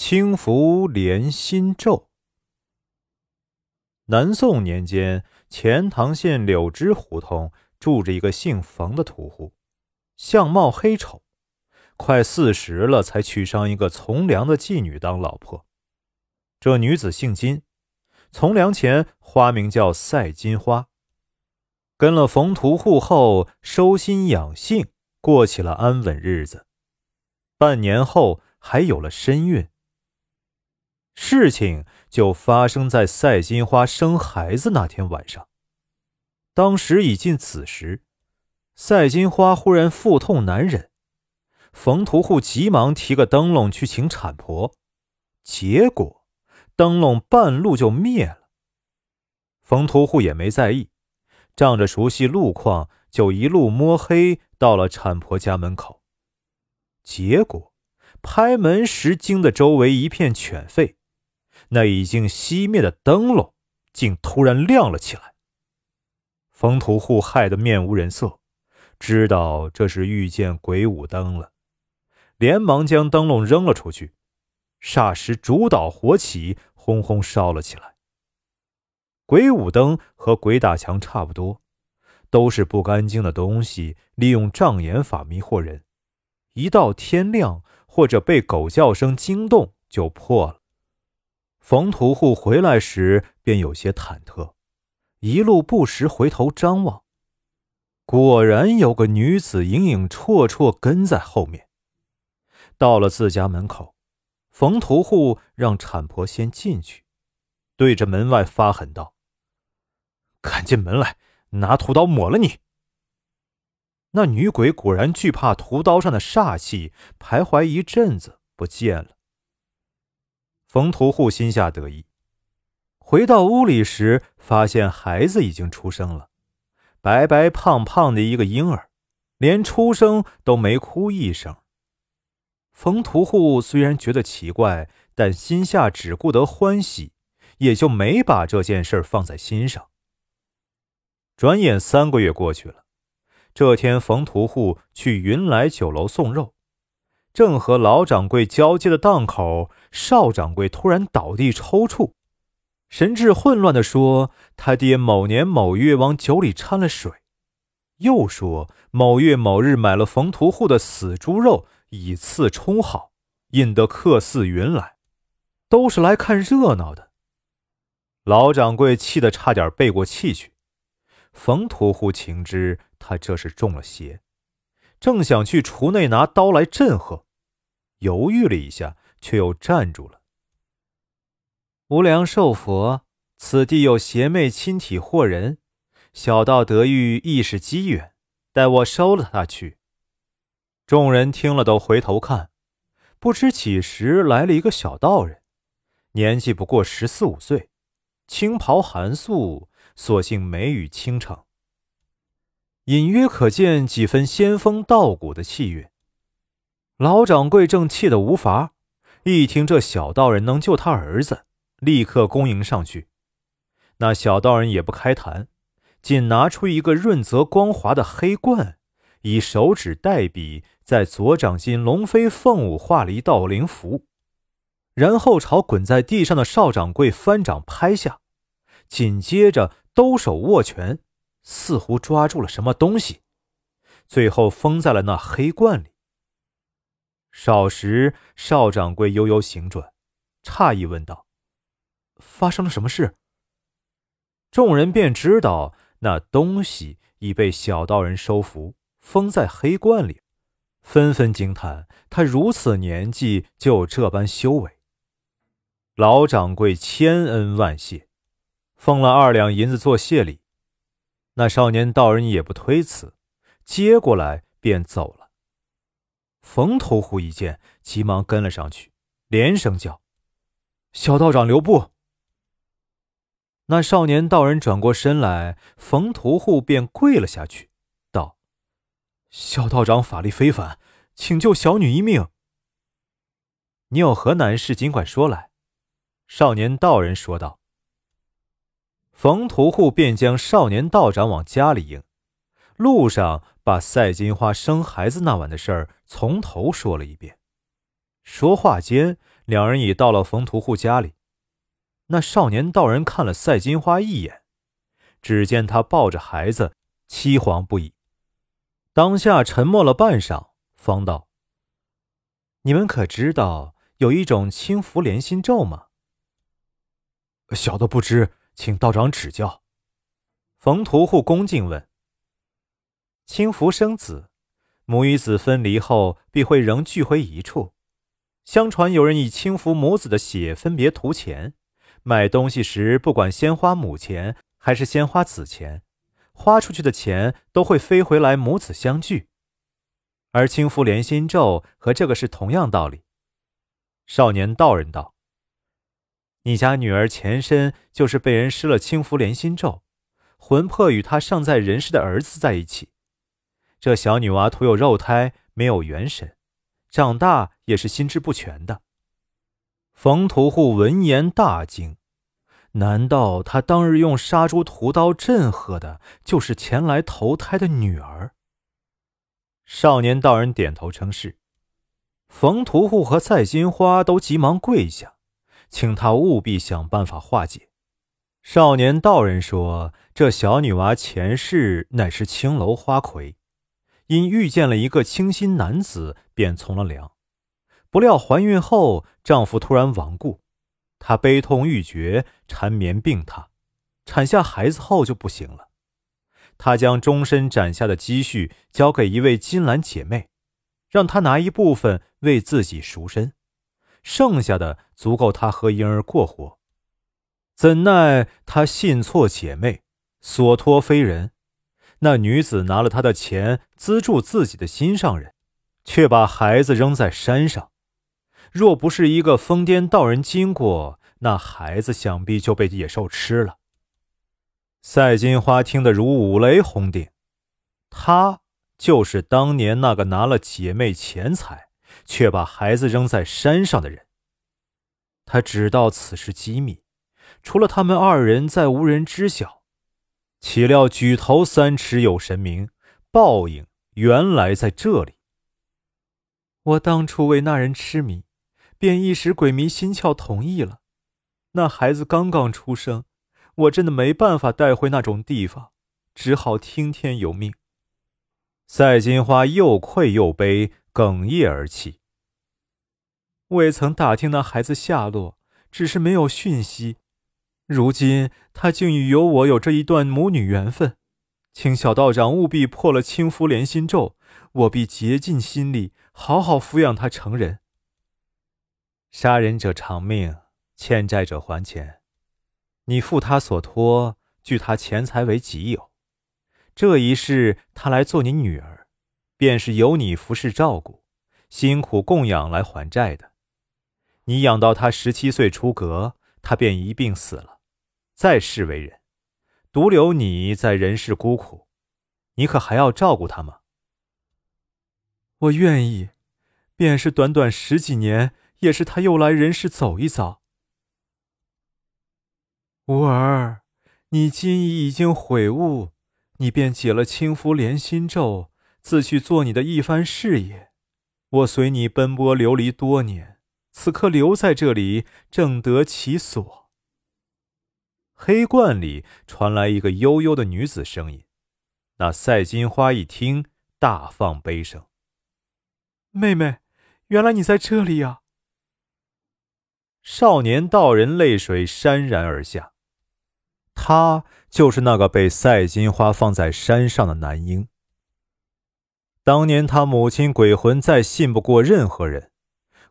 轻拂莲心咒。南宋年间，钱塘县柳枝胡同住着一个姓冯的屠户，相貌黑丑，快四十了才娶上一个从良的妓女当老婆。这女子姓金，从良前花名叫赛金花。跟了冯屠户后，收心养性，过起了安稳日子。半年后，还有了身孕。事情就发生在赛金花生孩子那天晚上。当时已近子时，赛金花忽然腹痛难忍，冯屠户急忙提个灯笼去请产婆，结果灯笼半路就灭了。冯屠户也没在意，仗着熟悉路况，就一路摸黑到了产婆家门口。结果拍门时惊得周围一片犬吠。那已经熄灭的灯笼，竟突然亮了起来。冯屠户害得面无人色，知道这是遇见鬼舞灯了，连忙将灯笼扔了出去。霎时，烛蹈火起，轰轰烧了起来。鬼舞灯和鬼打墙差不多，都是不干净的东西，利用障眼法迷惑人，一到天亮或者被狗叫声惊动，就破了。冯屠户回来时便有些忐忑，一路不时回头张望，果然有个女子影影绰绰跟在后面。到了自家门口，冯屠户让产婆先进去，对着门外发狠道：“赶进门来，拿屠刀抹了你！”那女鬼果然惧怕屠刀上的煞气，徘徊一阵子不见了。冯屠户心下得意，回到屋里时，发现孩子已经出生了，白白胖胖的一个婴儿，连出生都没哭一声。冯屠户虽然觉得奇怪，但心下只顾得欢喜，也就没把这件事放在心上。转眼三个月过去了，这天，冯屠户去云来酒楼送肉。正和老掌柜交接的档口，少掌柜突然倒地抽搐，神志混乱地说：“他爹某年某月往酒里掺了水。”又说：“某月某日买了冯屠户的死猪肉，以次充好，引得客似云来，都是来看热闹的。”老掌柜气得差点背过气去。冯屠户情知他这是中了邪，正想去厨内拿刀来震吓。犹豫了一下，却又站住了。无量寿佛，此地有邪魅亲体惑人，小道得遇亦是机缘，待我收了他去。众人听了都回头看，不知几时来了一个小道人，年纪不过十四五岁，青袍寒素，所性眉宇倾城，隐约可见几分仙风道骨的气韵。老掌柜正气得无法，一听这小道人能救他儿子，立刻恭迎上去。那小道人也不开谈，仅拿出一个润泽光滑的黑罐，以手指代笔，在左掌心龙飞凤舞画了一道灵符，然后朝滚在地上的少掌柜翻掌拍下，紧接着兜手握拳，似乎抓住了什么东西，最后封在了那黑罐里。少时，少掌柜悠悠醒转，诧异问道：“发生了什么事？”众人便知道那东西已被小道人收服，封在黑罐里，纷纷惊叹他如此年纪就这般修为。老掌柜千恩万谢，奉了二两银子做谢礼。那少年道人也不推辞，接过来便走了。冯屠户一见，急忙跟了上去，连声叫：“小道长留步！”那少年道人转过身来，冯屠户便跪了下去，道：“小道长法力非凡，请救小女一命。你有何难事，尽管说来。”少年道人说道。冯屠户便将少年道长往家里迎，路上。把赛金花生孩子那晚的事儿从头说了一遍。说话间，两人已到了冯屠户家里。那少年道人看了赛金花一眼，只见他抱着孩子，凄惶不已。当下沉默了半晌，方道：“你们可知道有一种轻浮连心咒吗？”小的不知，请道长指教。冯屠户恭敬问：“轻浮生子，母与子分离后必会仍聚回一处。相传有人以轻浮母子的血分别图钱，买东西时不管先花母钱还是先花子钱，花出去的钱都会飞回来母子相聚。而轻浮连心咒和这个是同样道理。”少年道人道。你家女儿前身就是被人施了清福连心咒，魂魄与她尚在人世的儿子在一起。这小女娃徒有肉胎，没有元神，长大也是心智不全的。冯屠户闻言大惊，难道他当日用杀猪屠刀震喝的，就是前来投胎的女儿？少年道人点头称是。冯屠户和赛金花都急忙跪下。请他务必想办法化解。少年道人说：“这小女娃前世乃是青楼花魁，因遇见了一个清新男子，便从了良。不料怀孕后，丈夫突然亡故，她悲痛欲绝，缠绵病榻。产下孩子后就不行了。她将终身攒下的积蓄交给一位金兰姐妹，让她拿一部分为自己赎身。”剩下的足够他和婴儿过活，怎奈他信错姐妹，所托非人。那女子拿了他的钱资助自己的心上人，却把孩子扔在山上。若不是一个疯癫道人经过，那孩子想必就被野兽吃了。赛金花听得如五雷轰顶，他就是当年那个拿了姐妹钱财。却把孩子扔在山上的人。他知道此事机密，除了他们二人，再无人知晓。岂料举头三尺有神明，报应原来在这里。我当初为那人痴迷，便一时鬼迷心窍同意了。那孩子刚刚出生，我真的没办法带回那种地方，只好听天由命。赛金花又愧又悲，哽咽而泣。未曾打听那孩子下落，只是没有讯息。如今他竟与有我有这一段母女缘分，请小道长务必破了轻浮连心咒，我必竭尽心力，好好抚养他成人。杀人者偿命，欠债者还钱。你负他所托，据他钱财为己有。这一世他来做你女儿，便是由你服侍照顾，辛苦供养来还债的。你养到他十七岁出阁，他便一病死了，再世为人，独留你在人世孤苦，你可还要照顾他吗？我愿意，便是短短十几年，也是他又来人世走一遭。吾儿，你今已已经悔悟，你便解了轻浮连心咒，自去做你的一番事业。我随你奔波流离多年。此刻留在这里，正得其所。黑罐里传来一个悠悠的女子声音。那赛金花一听，大放悲声：“妹妹，原来你在这里呀！”少年道人泪水潸然而下。他就是那个被赛金花放在山上的男婴。当年他母亲鬼魂再信不过任何人。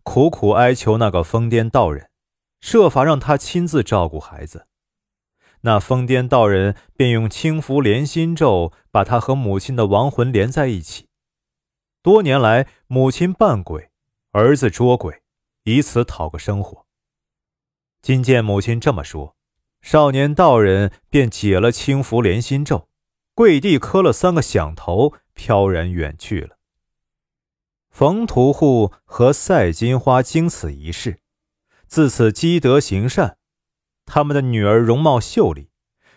苦苦哀求那个疯癫道人，设法让他亲自照顾孩子。那疯癫道人便用轻浮连心咒把他和母亲的亡魂连在一起。多年来，母亲扮鬼，儿子捉鬼，以此讨个生活。今见母亲这么说，少年道人便解了清福连心咒，跪地磕了三个响头，飘然远去了。冯屠户和赛金花经此一事，自此积德行善。他们的女儿容貌秀丽，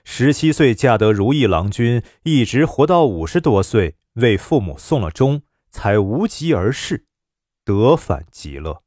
十七岁嫁得如意郎君，一直活到五十多岁，为父母送了终，才无疾而逝，得返极乐。